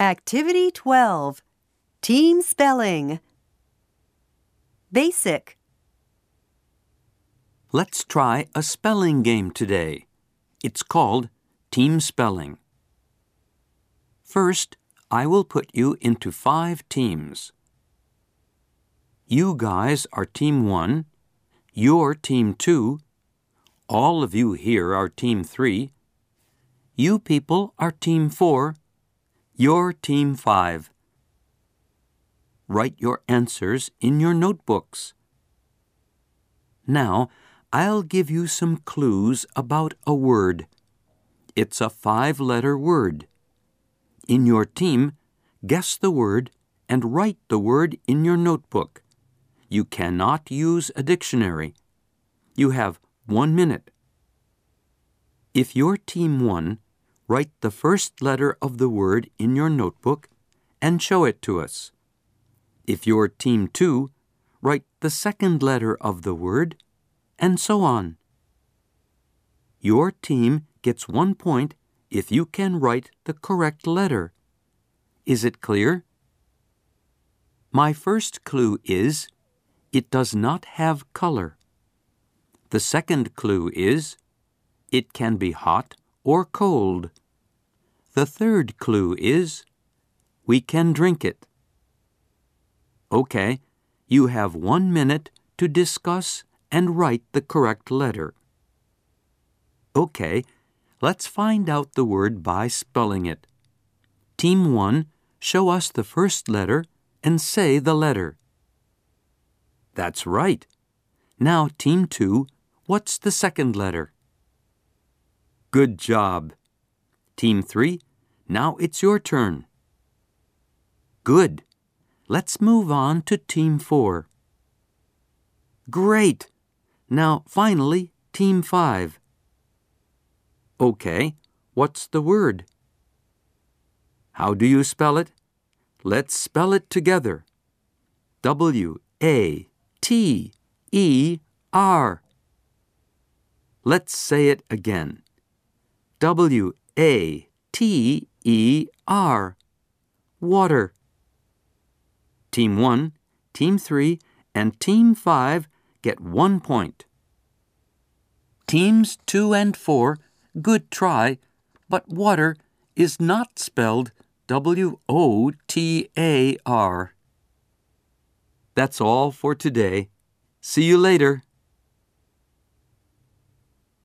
Activity 12 Team Spelling Basic Let's try a spelling game today. It's called Team Spelling. First, I will put you into five teams. You guys are Team 1, you're Team 2, all of you here are Team 3, you people are Team 4, you're Team 5. Write your answers in your notebooks. Now, I'll give you some clues about a word. It's a five letter word. In your team, guess the word and write the word in your notebook. You cannot use a dictionary. You have one minute. If your team one, write the first letter of the word in your notebook and show it to us. If your team two, write the second letter of the word, and so on. Your team gets one point if you can write the correct letter. Is it clear? My first clue is it does not have color. The second clue is it can be hot or cold. The third clue is we can drink it. Okay, you have one minute to discuss and write the correct letter. Okay, let's find out the word by spelling it. Team 1, show us the first letter and say the letter. That's right. Now, Team 2, what's the second letter? Good job. Team 3, now it's your turn. Good. Let's move on to Team 4. Great! Now, finally, Team 5. Okay, what's the word? How do you spell it? Let's spell it together. W A T E R. Let's say it again. W A T E R. Water. Team 1, Team 3, and Team 5 get one point. Teams 2 and 4, good try, but water is not spelled W O T A R. That's all for today. See you later.